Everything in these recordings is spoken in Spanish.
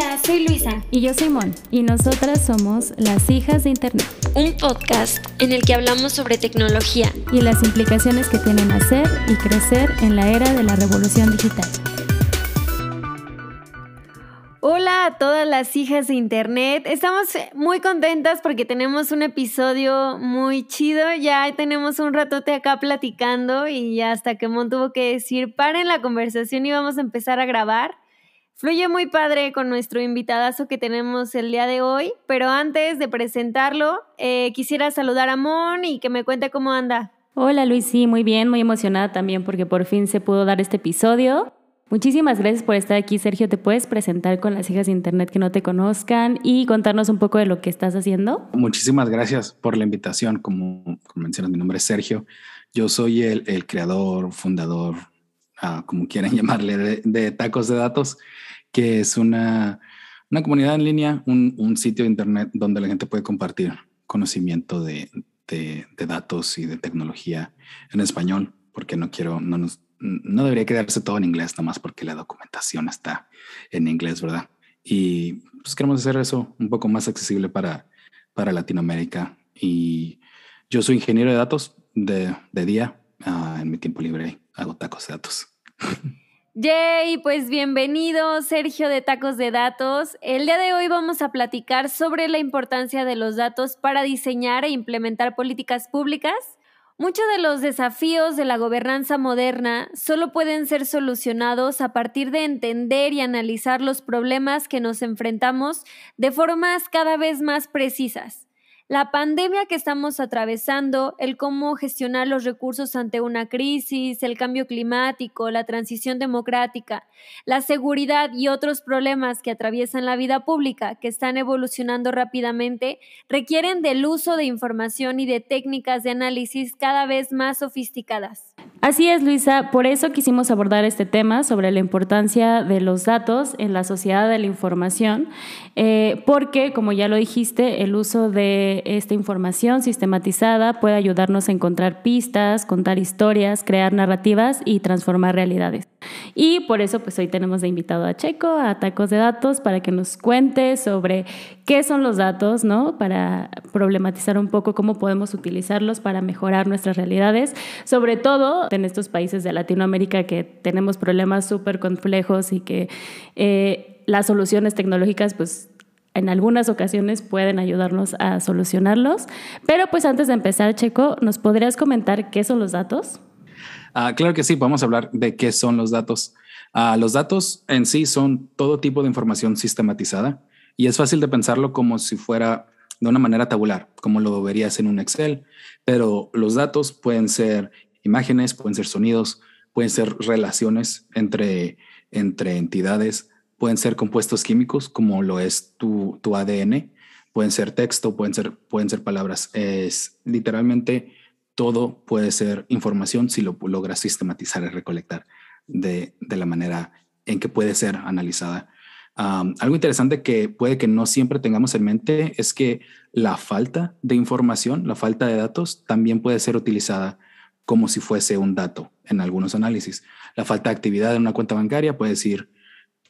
Hola, soy Luisa. Y yo soy Mon. Y nosotras somos las hijas de Internet. Un podcast en el que hablamos sobre tecnología. Y las implicaciones que tienen hacer y crecer en la era de la revolución digital. Hola a todas las hijas de Internet. Estamos muy contentas porque tenemos un episodio muy chido. Ya tenemos un ratote acá platicando y ya hasta que Mon tuvo que decir, paren la conversación y vamos a empezar a grabar. Fluye muy padre con nuestro invitadazo que tenemos el día de hoy, pero antes de presentarlo, eh, quisiera saludar a Mon y que me cuente cómo anda. Hola Luis, sí, muy bien, muy emocionada también porque por fin se pudo dar este episodio. Muchísimas gracias por estar aquí, Sergio. ¿Te puedes presentar con las hijas de Internet que no te conozcan y contarnos un poco de lo que estás haciendo? Muchísimas gracias por la invitación. Como, mencionas, mi nombre es Sergio. Yo soy el, creador, fundador, ah, como quieran llamarle, de Tacos de Datos que es una, una comunidad en línea, un, un, sitio de Internet donde la gente puede compartir conocimiento de, de, datos y de tecnología en español, porque no quiero, no, nos, no debería quedarse todo en inglés, nomás porque la documentación está en inglés, ¿verdad? Y pues queremos hacer eso un poco más accesible para, para Latinoamérica. Y yo soy ingeniero de datos de, de día, uh, en mi tiempo libre hago tacos de datos. Yay, pues bienvenido Sergio de Tacos de Datos. El día de hoy vamos a platicar sobre la importancia de los datos para diseñar e implementar políticas públicas. Muchos de los desafíos de la gobernanza moderna solo pueden ser solucionados a partir de entender y analizar los problemas que nos enfrentamos de formas cada vez más precisas. La pandemia que estamos atravesando, el cómo gestionar los recursos ante una crisis, el cambio climático, la transición democrática, la seguridad y otros problemas que atraviesan la vida pública, que están evolucionando rápidamente, requieren del uso de información y de técnicas de análisis cada vez más sofisticadas. Así es, Luisa. Por eso quisimos abordar este tema sobre la importancia de los datos en la sociedad de la información, eh, porque, como ya lo dijiste, el uso de esta información sistematizada puede ayudarnos a encontrar pistas, contar historias, crear narrativas y transformar realidades. Y por eso, pues hoy tenemos de invitado a Checo, a Tacos de Datos, para que nos cuente sobre qué son los datos, ¿no? Para problematizar un poco cómo podemos utilizarlos para mejorar nuestras realidades, sobre todo en estos países de Latinoamérica que tenemos problemas súper complejos y que eh, las soluciones tecnológicas, pues en algunas ocasiones pueden ayudarnos a solucionarlos. Pero pues antes de empezar, Checo, ¿nos podrías comentar qué son los datos? Ah, claro que sí, podemos hablar de qué son los datos. Ah, los datos en sí son todo tipo de información sistematizada y es fácil de pensarlo como si fuera de una manera tabular, como lo verías en un Excel, pero los datos pueden ser imágenes, pueden ser sonidos, pueden ser relaciones entre, entre entidades, pueden ser compuestos químicos como lo es tu, tu ADN, pueden ser texto, pueden ser, pueden ser palabras. Es literalmente todo puede ser información si lo logras sistematizar y recolectar de, la manera en que puede ser analizada algo interesante que puede que no siempre tengamos en mente es que la falta de información, la falta de datos, también puede ser utilizada como si fuese un dato en algunos análisis. La falta de actividad en una cuenta bancaria puede decir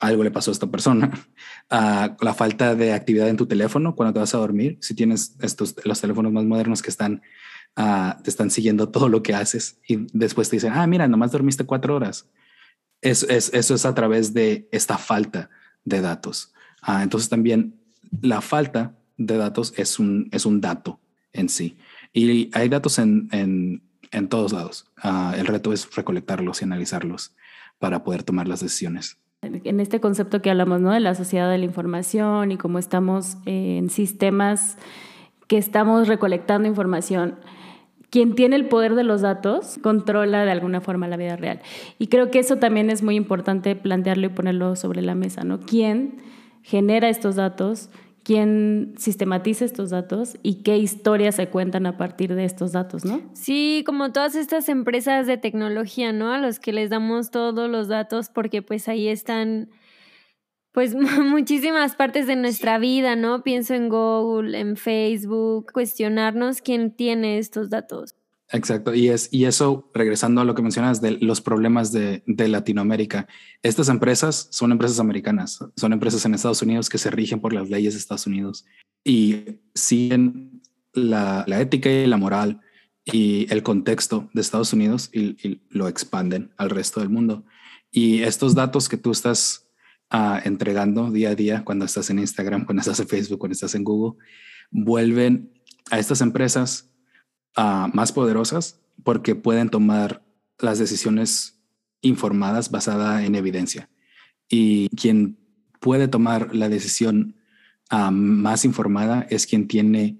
algo le pasó a esta persona. Ah, la falta de actividad en tu teléfono cuando te vas a dormir, si tienes estos los teléfonos más modernos que están ah, te están siguiendo todo lo que haces y después te dicen, ah, mira, nomás dormiste cuatro horas. Es, es, eso es a través de esta falta de datos. Ah, entonces también la falta de datos es un, es un dato en sí. Y hay datos en, en, en todos lados. Ah, el reto es recolectarlos y analizarlos para poder tomar las decisiones. En este concepto que hablamos, ¿no? De la sociedad de la información y cómo estamos en sistemas que estamos recolectando información quien tiene el poder de los datos controla de alguna forma la vida real. Y creo que eso también es muy importante plantearlo y ponerlo sobre la mesa, ¿no? ¿Quién genera estos datos? ¿Quién sistematiza estos datos y qué historias se cuentan a partir de estos datos, ¿no? Sí, como todas estas empresas de tecnología, ¿no? A los que les damos todos los datos porque pues ahí están pues muchísimas partes de nuestra vida, ¿no? Pienso en Google, en Facebook, cuestionarnos quién tiene estos datos. Exacto, y, es, y eso, regresando a lo que mencionas de los problemas de, de, Latinoamérica, estas empresas son empresas americanas, son empresas en Estados Unidos que se rigen por las leyes de Estados Unidos y siguen la, la ética y la moral y el contexto de Estados Unidos y, y, lo expanden al resto del mundo. Y estos datos que tú estás uh, entregando día a día cuando estás en Instagram, cuando estás en Facebook, cuando estás en Google, vuelven a estas empresas uh, más poderosas porque pueden tomar las decisiones informadas basada en evidencia. Y quien puede tomar la decisión uh, más informada es quien tiene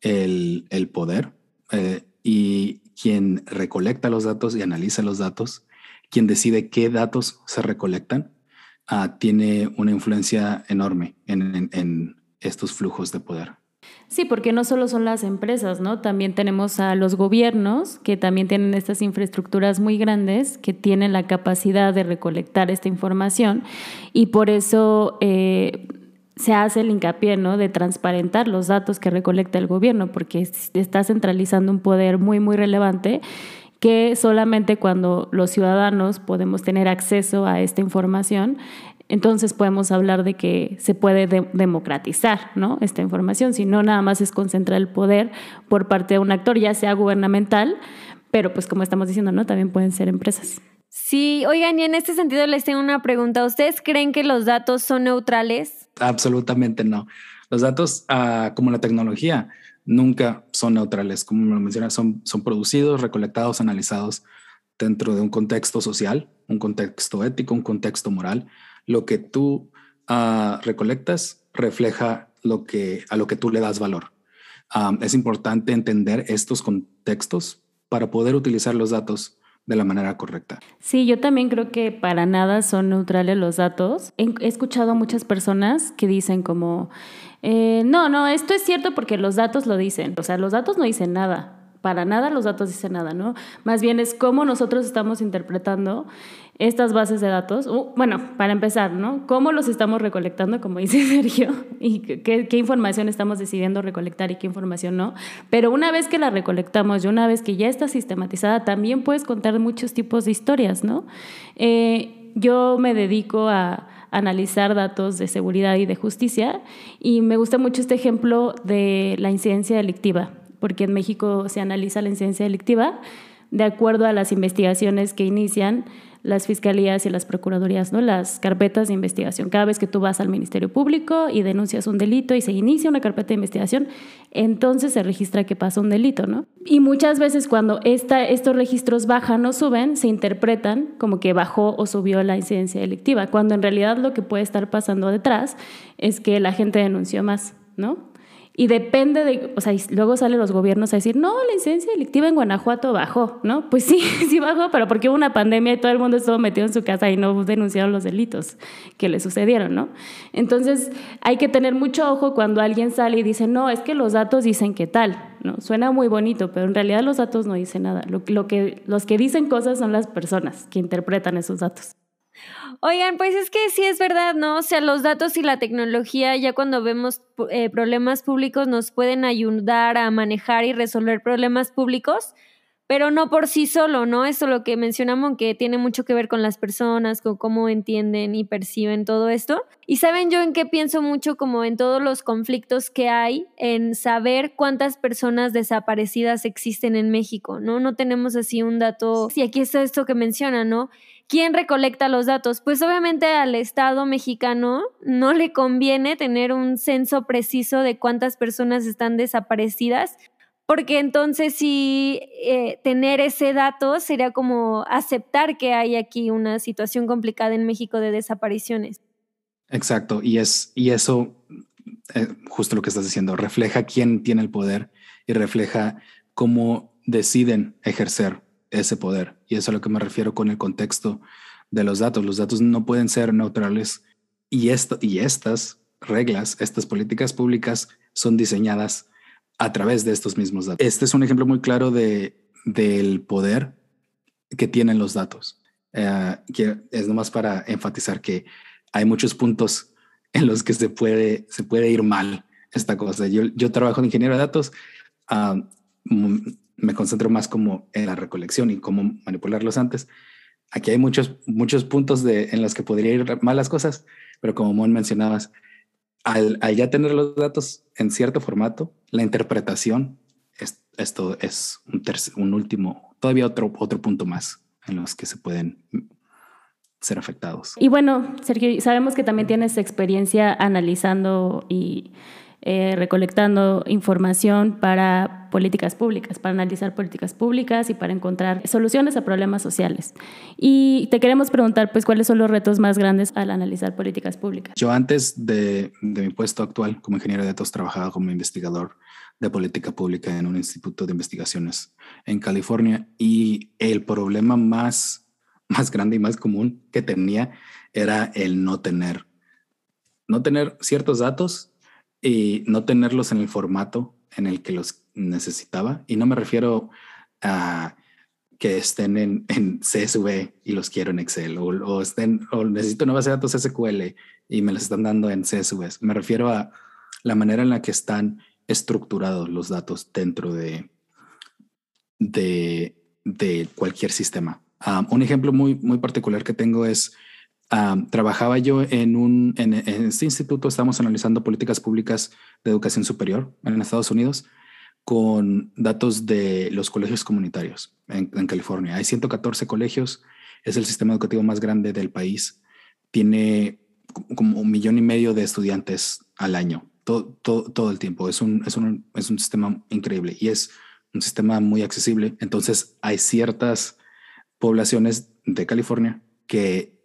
el, el poder eh, y quien recolecta los datos y analiza los datos, quien decide qué datos se recolectan, uh, tiene una influencia enorme en, estos flujos de poder. Sí, porque no solo son las empresas, ¿no? También tenemos a los gobiernos que también tienen estas infraestructuras muy grandes, que tienen la capacidad de recolectar esta información y por eso eh, se hace el hincapié, ¿no? De transparentar los datos que recolecta el gobierno, porque está centralizando un poder muy, muy relevante que solamente cuando los ciudadanos podemos tener acceso a esta información entonces podemos hablar de que se puede democratizar ¿no? esta información, si no nada más es concentrar el poder por parte de un actor, ya sea gubernamental, pero pues como estamos diciendo, ¿no? también pueden ser empresas. Sí, oigan, y en este sentido les tengo una pregunta. ¿Ustedes creen que los datos son neutrales? Absolutamente no. Los datos, uh, como la tecnología, nunca son neutrales. Como lo mencionas, son, son producidos, recolectados, analizados dentro de un contexto social, un contexto ético, un contexto moral lo que tú uh, recolectas refleja lo que, a lo que tú le das valor. Um, es importante entender estos contextos para poder utilizar los datos de la manera correcta. Sí, yo también creo que para nada son neutrales los datos. He escuchado a muchas personas que dicen como, eh, no, no, esto es cierto porque los datos lo dicen. O sea, los datos no dicen nada. Para nada los datos dicen nada, ¿no? Más bien es cómo nosotros estamos interpretando estas bases de datos. Uh, bueno, para empezar, ¿no? ¿Cómo los estamos recolectando, como dice Sergio? ¿Y qué, información estamos decidiendo recolectar y qué información no? Pero una vez que la recolectamos y una vez que ya está sistematizada, también puedes contar muchos tipos de historias, ¿no? Eh, yo me dedico a analizar datos de seguridad y de justicia. Y me gusta mucho este ejemplo de la incidencia delictiva, porque en México se analiza la incidencia delictiva de acuerdo a las investigaciones que inician las fiscalías y las procuradurías, ¿no? Las carpetas de investigación. Cada vez que tú vas al Ministerio Público y denuncias un delito y se inicia una carpeta de investigación, entonces se registra que pasa un delito, ¿no? Y muchas veces cuando esta, estos registros bajan o suben, se interpretan como que bajó o subió la incidencia delictiva, cuando en realidad lo que puede estar pasando detrás es que la gente denunció más, ¿no? Y depende de, o sea, luego salen los gobiernos a decir, no, la incidencia delictiva en Guanajuato bajó, ¿no? Pues sí, sí bajó, pero porque hubo una pandemia y todo el mundo estuvo metido en su casa y no denunciaron los delitos que le sucedieron, ¿no? Entonces, hay que tener mucho ojo cuando alguien sale y dice, no, es que los datos dicen que tal, ¿no? Suena muy bonito, pero en realidad los datos no dicen nada. Lo, lo que, los que dicen cosas son las personas que interpretan esos datos. Oigan, pues es que sí es verdad, ¿no? O sea, los datos y la tecnología, ya cuando vemos eh, problemas públicos, nos pueden ayudar a manejar y resolver problemas públicos, pero no por sí solo, ¿no? Eso lo que mencionamos que tiene mucho que ver con las personas, con cómo entienden y perciben todo esto. Y saben yo en qué pienso mucho como en todos los conflictos que hay en saber cuántas personas desaparecidas existen en México, ¿no? No tenemos así un dato, y aquí está esto que menciona, ¿no? ¿Quién recolecta los datos? Pues obviamente al Estado mexicano no le conviene tener un censo preciso de cuántas personas están desaparecidas, porque entonces sí eh, tener ese dato sería como aceptar que hay aquí una situación complicada en México de desapariciones. Exacto, y es y eso eh, justo lo que estás diciendo refleja quién tiene el poder y refleja cómo deciden ejercer ese poder. Y eso es a lo que me refiero con el contexto de los datos. Los datos no pueden ser neutrales y, esto, y estas reglas, estas políticas públicas son diseñadas a través de estos mismos datos. Este es un ejemplo muy claro de, del poder que tienen los datos. Eh, que es nomás para enfatizar que hay muchos puntos en los que se puede, se puede ir mal esta cosa. Yo, yo trabajo de ingeniero de datos. Uh, me concentro más como en la recolección y cómo manipularlos antes. Aquí hay muchos, muchos puntos de, en los que podría ir mal las cosas, pero como Mon mencionabas, al, ya tener los datos en cierto formato, la interpretación, esto es un, un último, todavía otro, otro punto más en los que se pueden ser afectados. Y bueno, Sergio, sabemos que también tienes experiencia analizando y eh, recolectando información para políticas públicas, para analizar políticas públicas y para encontrar soluciones a problemas sociales. Y te queremos preguntar, pues, ¿cuáles son los retos más grandes al analizar políticas públicas? Yo antes de, de mi puesto actual como ingeniero de datos trabajaba como investigador de política pública en un instituto de investigaciones en California y el problema más más grande y más común que tenía era el no tener, no tener ciertos datos y no tenerlos en el formato en el que los necesitaba. Y no me refiero a que estén en, en CSV y los quiero en Excel o, estén o necesito una base de datos SQL y me los están dando en CSV. Me refiero a la manera en la que están estructurados los datos dentro de, de, de cualquier sistema un ejemplo muy, muy particular que tengo es, trabajaba yo en un, en, este instituto, estamos analizando políticas públicas de educación superior en Estados Unidos con datos de los colegios comunitarios en, California. Hay 114 colegios, es el sistema educativo más grande del país, tiene como un millón y medio de estudiantes al año, todo, todo, todo el tiempo. Es un, es, un, es un sistema increíble y es un sistema muy accesible. Entonces hay ciertas poblaciones de California que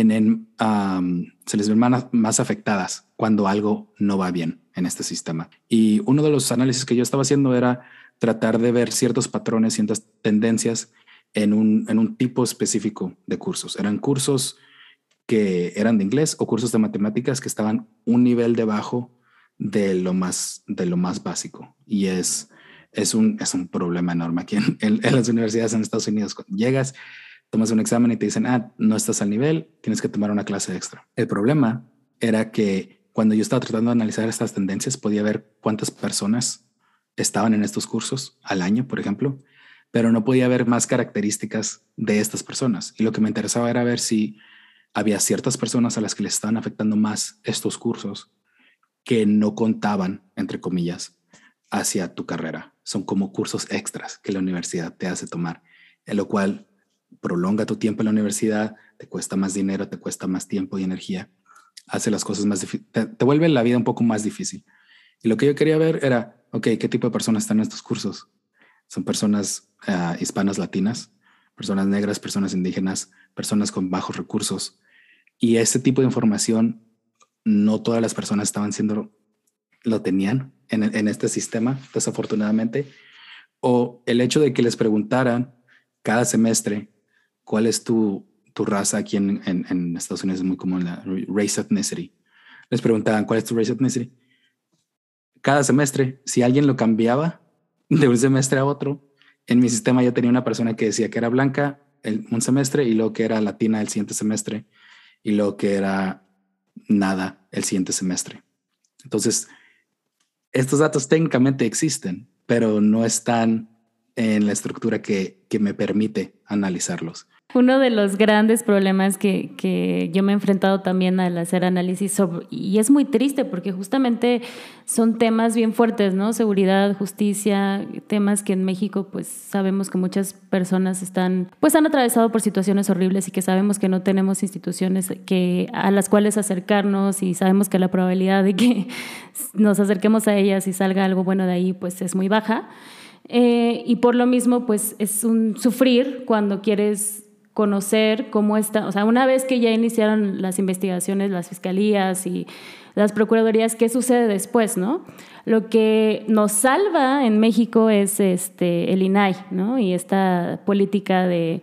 se les ven más, afectadas cuando algo no va bien en este sistema. Y uno de los análisis que yo estaba haciendo era tratar de ver ciertos patrones, ciertas tendencias en un, en un tipo específico de cursos. Eran cursos que eran de inglés o cursos de matemáticas que estaban un nivel debajo de lo más, de lo más básico. Y es es un, es un problema enorme aquí en, las universidades en Estados Unidos. Cuando llegas, tomas un examen y te dicen, ah, no estás al nivel, tienes que tomar una clase extra. El problema era que cuando yo estaba tratando de analizar estas tendencias, podía ver cuántas personas estaban en estos cursos al año, por ejemplo, pero no podía ver más características de estas personas. Y lo que me interesaba era ver si había ciertas personas a las que les estaban afectando más estos cursos que no contaban, entre comillas, hacia tu carrera. Son como cursos extras que la universidad te hace tomar, en lo cual prolonga tu tiempo en la universidad, te cuesta más dinero, te cuesta más tiempo y energía, hace las cosas más difíciles, te, vuelve la vida un poco más difícil. Y lo que yo quería ver era, ok, ¿qué tipo de personas están en estos cursos? Son personas ah, hispanas latinas, personas negras, personas indígenas, personas con bajos recursos. Y ese tipo de información, no todas las personas estaban siendo lo tenían en, este sistema, desafortunadamente, o el hecho de que les preguntaran cada semestre cuál es tu, tu raza aquí en, en, Estados Unidos es muy común la race ethnicity. Les preguntaban cuál es tu race ethnicity. Cada semestre, si alguien lo cambiaba de un semestre a otro, en mi sistema ya tenía una persona que decía que era blanca el, un semestre y luego que era latina el siguiente semestre y luego que era nada el siguiente semestre. Entonces, estos datos técnicamente existen, pero no están en la estructura que, que me permite analizarlos. Uno de los grandes problemas que, que, yo me he enfrentado también al hacer análisis sobre, y es muy triste porque justamente son temas bien fuertes, ¿no? Seguridad, justicia, temas que en México pues sabemos que muchas personas están, pues han atravesado por situaciones horribles y que sabemos que no tenemos instituciones que, a las cuales acercarnos y sabemos que la probabilidad de que nos acerquemos a ellas y salga algo bueno de ahí pues es muy baja. Eh, y por lo mismo, pues es un sufrir cuando quieres conocer cómo está, o sea, una vez que ya iniciaron las investigaciones, las fiscalías y las procuradurías, ¿qué sucede después, no? Lo que nos salva en México es este, el INAI, ¿no? Y esta política de,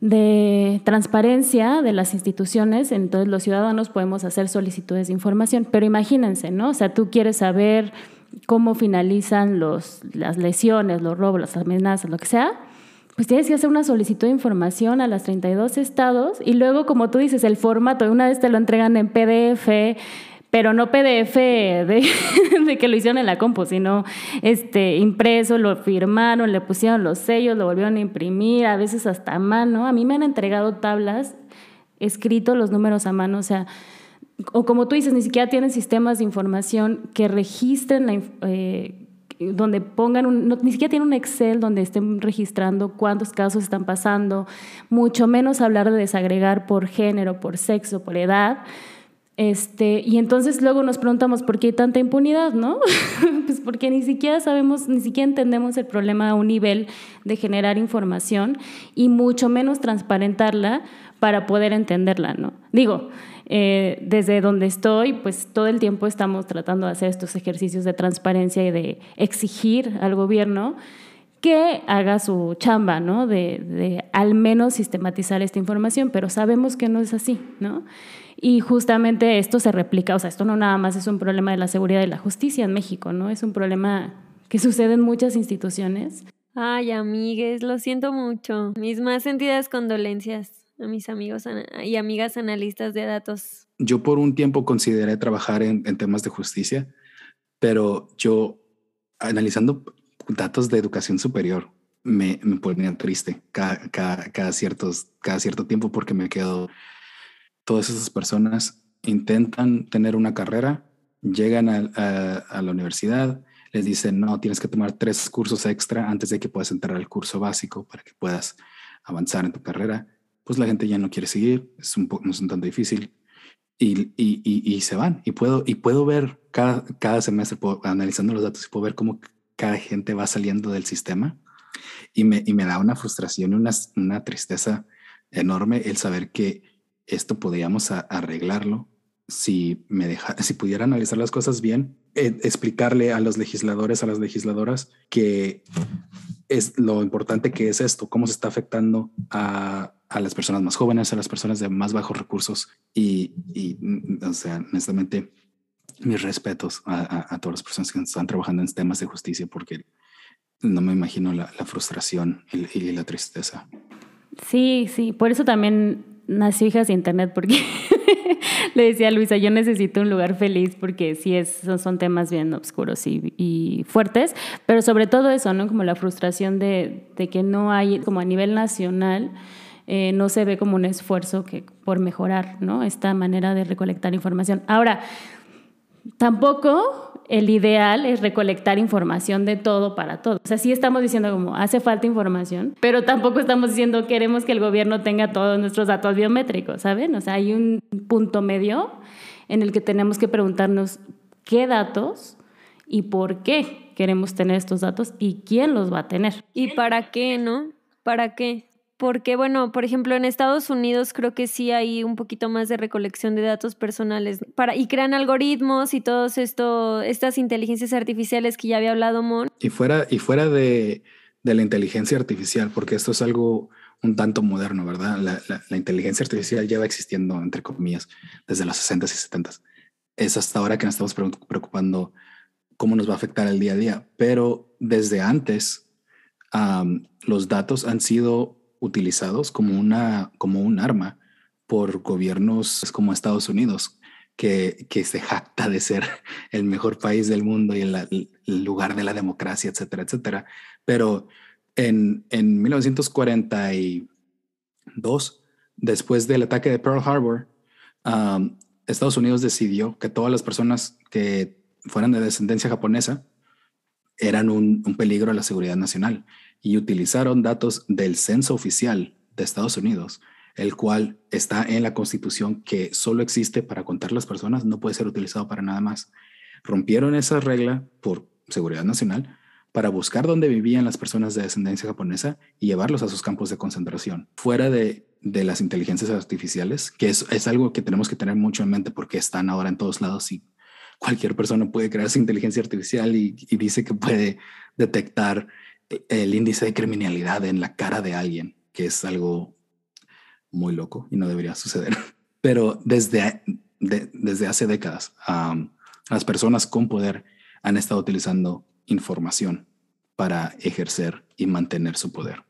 de transparencia de las instituciones, entonces los ciudadanos podemos hacer solicitudes de información, pero imagínense, ¿no? O sea, tú quieres saber cómo finalizan los, las lesiones, los robos, las amenazas, lo que sea, pues tienes que hacer una solicitud de información a las 32 estados y luego, como tú dices, el formato, una vez te lo entregan en PDF, pero no PDF de, que lo hicieron en la compu, sino este, impreso, lo firmaron, le pusieron los sellos, lo volvieron a imprimir, a veces hasta a mano. A mí me han entregado tablas, escrito los números a mano, o sea, o como tú dices, ni siquiera tienen sistemas de información que registren la eh, donde pongan un, ni siquiera tienen un Excel donde estén registrando cuántos casos están pasando, mucho menos hablar de desagregar por género, por sexo, por edad. Este, y entonces luego nos preguntamos por qué hay tanta impunidad, ¿no? pues porque ni siquiera sabemos, ni siquiera entendemos el problema a un nivel de generar información y mucho menos transparentarla para poder entenderla, ¿no? Digo, eh, desde donde estoy, pues todo el tiempo estamos tratando de hacer estos ejercicios de transparencia y de exigir al gobierno que haga su chamba, ¿no? De, de al menos sistematizar esta información, pero sabemos que no es así, ¿no? Y justamente esto se replica, o sea, esto no nada más es un problema de la seguridad y la justicia en México, ¿no? Es un problema que sucede en muchas instituciones. Ay, amigues, lo siento mucho. Mis más sentidas condolencias a mis amigos y amigas analistas de datos. Yo por un tiempo consideré trabajar en, temas de justicia, pero yo analizando datos de educación superior me, me ponía triste cada, cada, ciertos, cada cierto tiempo porque me quedo todas esas personas intentan tener una carrera, llegan a, la universidad, les dicen, no, tienes que tomar tres cursos extra antes de que puedas entrar al curso básico para que puedas avanzar en tu carrera. Pues la gente ya no quiere seguir, es un, poco, es un tanto difícil y, y, y, se van. Y puedo, y puedo ver cada, cada semestre, analizando los datos, y puedo ver cómo cada gente va saliendo del sistema y me, me da una frustración y una, una tristeza enorme el saber que esto podríamos arreglarlo si me deja, si pudiera analizar las cosas bien, eh, explicarle a los legisladores, a las legisladoras que es lo importante que es esto, cómo se está afectando a, a las personas más jóvenes, a las personas de más bajos recursos y, o sea, honestamente, mis respetos a, a, todas las personas que están trabajando en temas de justicia porque no me imagino la, la frustración y, y la tristeza. Sí, sí, por eso también nació Hijas de Internet porque le decía a Luisa, yo necesito un lugar feliz porque sí es, son, temas bien oscuros y, fuertes, pero sobre todo eso, ¿no? Como la frustración de, que no hay, como a nivel nacional, eh, no se ve como un esfuerzo que, por mejorar, ¿no? Esta manera de recolectar información. Ahora, tampoco el ideal es recolectar información de todo para todo. O sea, sí estamos diciendo como hace falta información, pero tampoco estamos diciendo queremos que el gobierno tenga todos nuestros datos biométricos, ¿saben? O sea, hay un punto medio en el que tenemos que preguntarnos qué datos y por qué queremos tener estos datos y quién los va a tener. ¿Y para qué, no? ¿Para qué? Porque, bueno, por ejemplo, en Estados Unidos creo que sí hay un poquito más de recolección de datos personales para, y crean algoritmos y todos estas inteligencias artificiales que ya había hablado Mon. Y fuera, y fuera de, de la inteligencia artificial, porque esto es algo un tanto moderno, ¿verdad? La, la, inteligencia artificial lleva existiendo, entre comillas, desde los 60s y 70s. Es hasta ahora que nos estamos preocupando cómo nos va a afectar el día a día, pero desde antes los datos han sido utilizados como, una, como un arma por gobiernos como Estados Unidos, que, que se jacta de ser el mejor país del mundo y el, lugar de la democracia, etcétera, etcétera. Pero en, en 1942, después del ataque de Pearl Harbor, Estados Unidos decidió que todas las personas que fueran de descendencia japonesa eran un, un peligro a la seguridad nacional y utilizaron datos del censo oficial de Estados Unidos, el cual está en la constitución que solo existe para contar las personas, no puede ser utilizado para nada más. Rompieron esa regla por seguridad nacional para buscar dónde vivían las personas de descendencia japonesa y llevarlos a sus campos de concentración. Fuera de, de las inteligencias artificiales, que es, es, algo que tenemos que tener mucho en mente porque están ahora en todos lados y cualquier persona puede crear su inteligencia artificial y, y dice que puede detectar el índice de criminalidad en la cara de alguien, que es algo muy loco y no debería suceder. Pero desde, desde hace décadas, las personas con poder han estado utilizando información para ejercer y mantener su poder.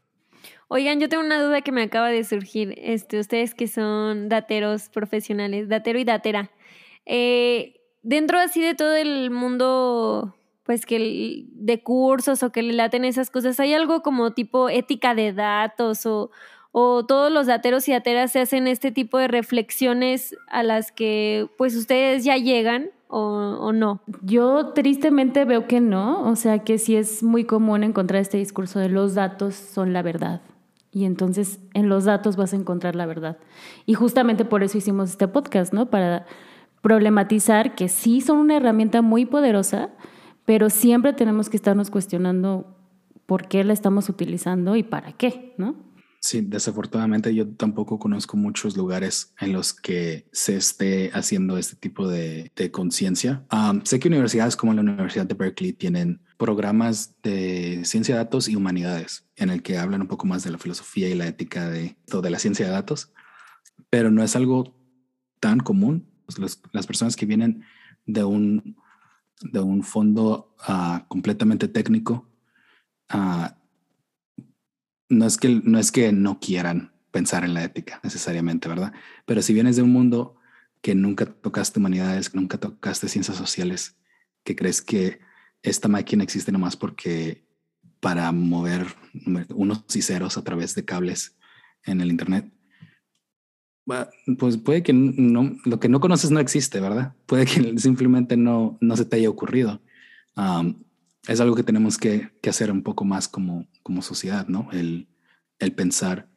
Oigan, yo tengo una duda que me acaba de surgir. Este, ustedes que son dateros profesionales, datero y datera. Eh, dentro así de todo el mundo pues que de cursos o que le laten esas cosas, ¿hay algo como tipo ética de datos o, o todos los dateros y dateras se hacen este tipo de reflexiones a las que pues ustedes ya llegan o, o, no? Yo tristemente veo que no, o sea que sí es muy común encontrar este discurso de los datos son la verdad. Y entonces en los datos vas a encontrar la verdad. Y justamente por eso hicimos este podcast, ¿no? Para problematizar que sí son una herramienta muy poderosa, pero siempre tenemos que estarnos cuestionando por qué la estamos utilizando y para qué, ¿no? Sí, desafortunadamente yo tampoco conozco muchos lugares en los que se esté haciendo este tipo de, conciencia. sé que universidades como la Universidad de Berkeley tienen programas de ciencia de datos y humanidades en el que hablan un poco más de la filosofía y la ética de, de la ciencia de datos, pero no es algo tan común. las personas que vienen de un de un fondo ah, completamente técnico, ah, no, es que, no es que no quieran pensar en la ética necesariamente, ¿verdad? Pero si vienes de un mundo que nunca tocaste humanidades, que nunca tocaste ciencias sociales, que crees que esta máquina existe nomás porque para mover unos y ceros a través de cables en el Internet, pues puede que no, lo que no conoces no existe, ¿verdad? Puede que simplemente no, no se te haya ocurrido. es algo que tenemos que, que, hacer un poco más como, como sociedad, ¿no? El, el pensar,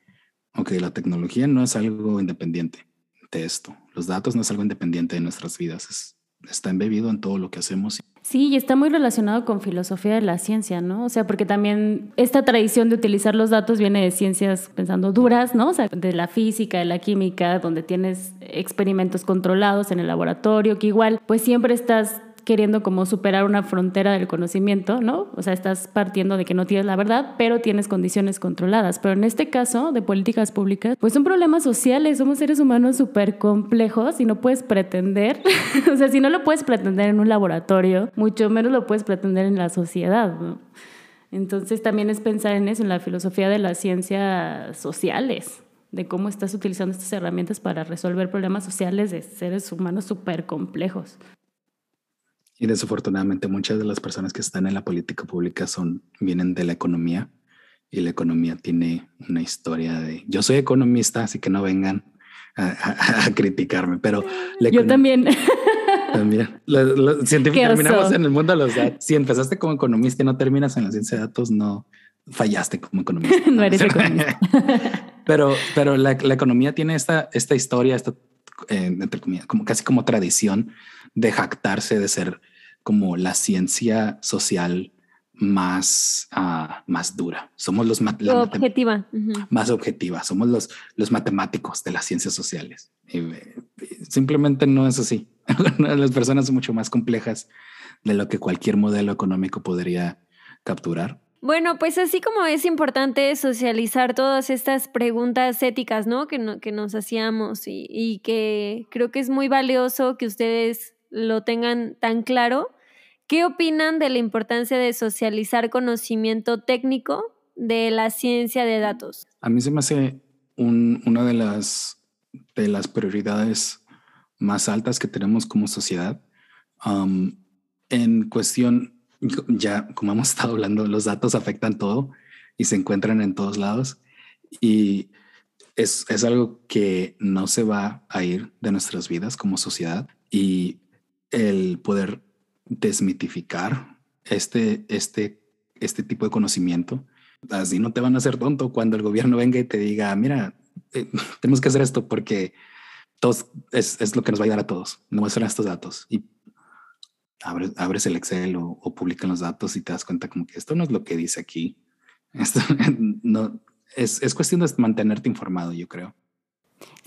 ok, la tecnología no es algo independiente de esto. Los datos no es algo independiente de nuestras vidas. está embebido en todo lo que hacemos. Sí, y está muy relacionado con filosofía de la ciencia, ¿no? O sea, porque también esta tradición de utilizar los datos viene de ciencias pensando duras, ¿no? O sea, de la física, de la química, donde tienes experimentos controlados en el laboratorio, que igual, pues siempre estás queriendo como superar una frontera del conocimiento, ¿no? O sea, estás partiendo de que no tienes la verdad, pero tienes condiciones controladas. Pero en este caso de políticas públicas, pues son problemas sociales, somos seres humanos súper complejos y no puedes pretender, o sea, si no lo puedes pretender en un laboratorio, mucho menos lo puedes pretender en la sociedad, ¿no? Entonces también es pensar en eso, en la filosofía de las ciencias sociales de cómo estás utilizando estas herramientas para resolver problemas sociales de seres humanos súper complejos. Y desafortunadamente muchas de las personas que están en la política pública son, vienen de la economía y la economía tiene una historia de, yo soy economista, así que no vengan a, criticarme, pero... Yo también. También. Los, científicos terminamos en el mundo de los datos. Si empezaste como economista y no terminas en la ciencia de datos, no fallaste como economista. no eres economista. pero, pero la, la, economía tiene esta, esta historia, esta, eh, entre comillas, como casi como tradición de jactarse de ser como la ciencia social más, uh, más dura. Somos los objetiva. más objetiva. Somos los, los matemáticos de las ciencias sociales. Y, simplemente no es así. las personas son mucho más complejas de lo que cualquier modelo económico podría capturar. Bueno, pues así como es importante socializar todas estas preguntas éticas, ¿no? Que, no, que nos hacíamos y, y que creo que es muy valioso que ustedes lo tengan tan claro ¿Qué opinan de la importancia de socializar conocimiento técnico de la ciencia de datos? A mí se me hace una de las, de las prioridades más altas que tenemos como sociedad. en cuestión, ya como hemos estado hablando, los datos afectan todo y se encuentran en todos lados. Y es, es algo que no se va a ir de nuestras vidas como sociedad. Y el poder desmitificar este, este, este tipo de conocimiento. Así no te van a hacer tonto cuando el gobierno venga y te diga, mira, eh, tenemos que hacer esto porque todos es, es, lo que nos va a ayudar a todos. No muestran estos datos y abres, abres el Excel o, o, publican los datos y te das cuenta como que esto no es lo que dice aquí. Esto no es, es cuestión de mantenerte informado, yo creo.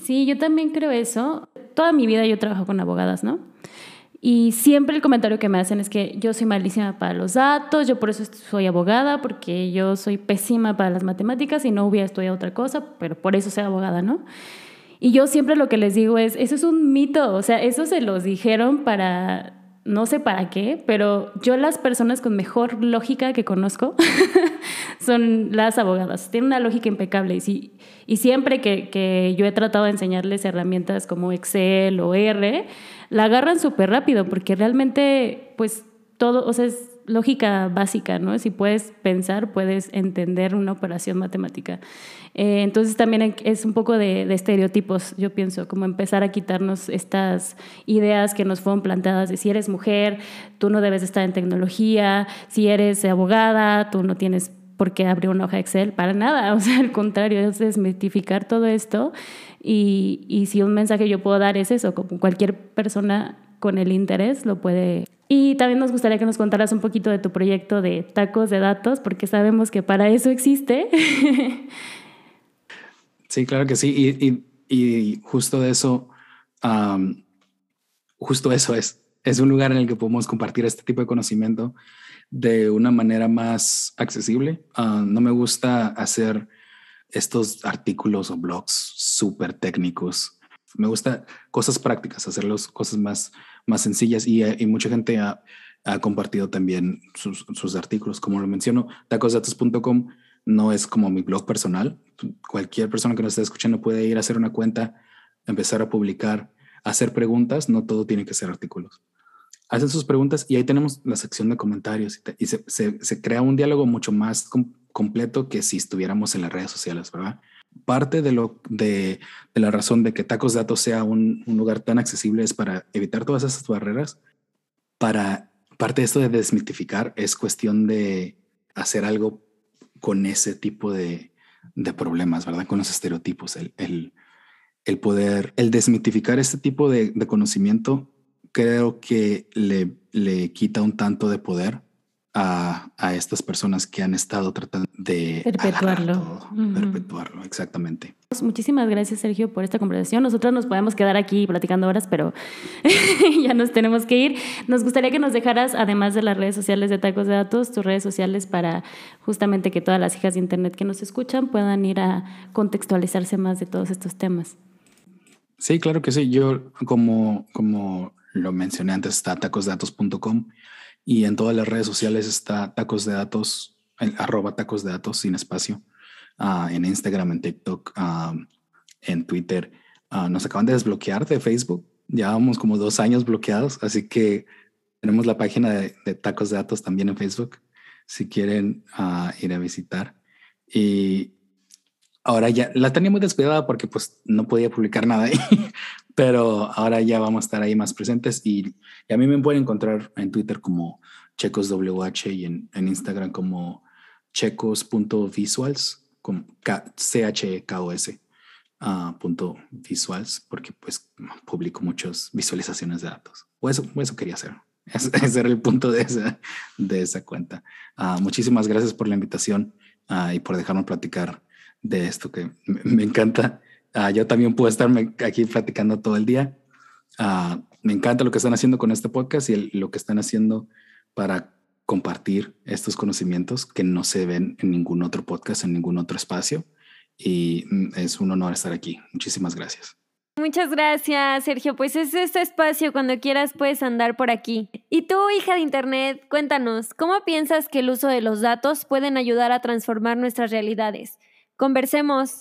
Sí, yo también creo eso. Toda mi vida yo trabajo con abogadas, ¿no? Y siempre el comentario que me hacen es que yo soy malísima para los datos, yo por eso soy abogada, porque yo soy pésima para las matemáticas y no hubiera estudiado otra cosa, pero por eso soy abogada, ¿no? Y yo siempre lo que les digo es, eso es un mito, o sea, eso se los dijeron para no sé para qué, pero yo las personas con mejor lógica que conozco son las abogadas. Tienen una lógica impecable y, y siempre que, que, yo he tratado de enseñarles herramientas como Excel o R, la agarran súper rápido porque realmente, pues todo, o sea, es lógica básica, ¿no? Si puedes pensar, puedes entender una operación matemática. Eh, entonces también es un poco de, estereotipos, yo pienso, como empezar a quitarnos estas ideas que nos fueron planteadas de si eres mujer, tú no debes estar en tecnología, si eres abogada, tú no tienes por qué abrir una hoja Excel, para nada, o sea, al contrario, es desmitificar todo esto y, y si un mensaje yo puedo dar es eso, como cualquier persona con el interés lo puede y también nos gustaría que nos contaras un poquito de tu proyecto de tacos de datos, porque sabemos que para eso existe. Sí, claro que sí. Y, justo eso, justo eso es. Es un lugar en el que podemos compartir este tipo de conocimiento de una manera más accesible. Ah, no me gusta hacer estos artículos o blogs súper técnicos. Me gusta cosas prácticas, hacerlos cosas más, más sencillas y, y mucha gente ha, compartido también sus, artículos. Como lo menciono, tacosdatos.com no es como mi blog personal. Cualquier persona que nos esté escuchando puede ir a hacer una cuenta, empezar a publicar, hacer preguntas. No todo tiene que ser artículos. Hacen sus preguntas y ahí tenemos la sección de comentarios y, se, se, crea un diálogo mucho más completo que si estuviéramos en las redes sociales, ¿verdad? Parte de, lo, de, de la razón de que Tacos Datos sea un, un lugar tan accesible es para evitar todas esas barreras. Para parte de esto de desmitificar es cuestión de hacer algo con ese tipo de, de problemas, ¿verdad? Con los estereotipos, el, el, el poder, el desmitificar este tipo de, de, conocimiento, creo que le, le quita un tanto de poder a, a, estas personas que han estado tratando de perpetuarlo. Perpetuarlo, exactamente. Muchísimas gracias, Sergio, por esta conversación. Nosotros nos podemos quedar aquí platicando horas, pero ya nos tenemos que ir. Nos gustaría que nos dejaras, además de las redes sociales de Tacos de Datos, tus redes sociales para justamente que todas las hijas de Internet que nos escuchan puedan ir a contextualizarse más de todos estos temas. Sí, claro que sí. Yo, como, como lo mencioné antes, está tacosdatos.com y en todas las redes sociales está tacos de datos, el, arroba tacos de datos sin espacio, uh, en Instagram, en TikTok, um, en Twitter. Uh, nos acaban de desbloquear de Facebook. Llevamos como dos años bloqueados, así que tenemos la página de, de tacos de datos también en Facebook, si quieren uh, ir a visitar. Y ahora ya la tenía muy descuidada porque pues no podía publicar nada ahí, pero ahora ya vamos a estar ahí más presentes y, y a mí me pueden encontrar en Twitter como checoswh y en, en Instagram como checos.visuals, con C-H-K-O-S. Uh, punto visuals porque pues publico muchas visualizaciones de datos. O eso, eso quería hacer. Ese era el punto de esa, de esa cuenta. Uh, muchísimas gracias por la invitación uh, y por dejarme platicar de esto que me, me encanta Uh, yo también puedo estarme aquí platicando todo el día. Uh, me encanta lo que están haciendo con este podcast y el, lo que están haciendo para compartir estos conocimientos que no se ven en ningún otro podcast, en ningún otro espacio. Y mm, es un honor estar aquí. Muchísimas gracias. Muchas gracias, Sergio. Pues es este espacio, cuando quieras puedes andar por aquí. Y tú, hija de Internet, cuéntanos, ¿cómo piensas que el uso de los datos pueden ayudar a transformar nuestras realidades? Conversemos.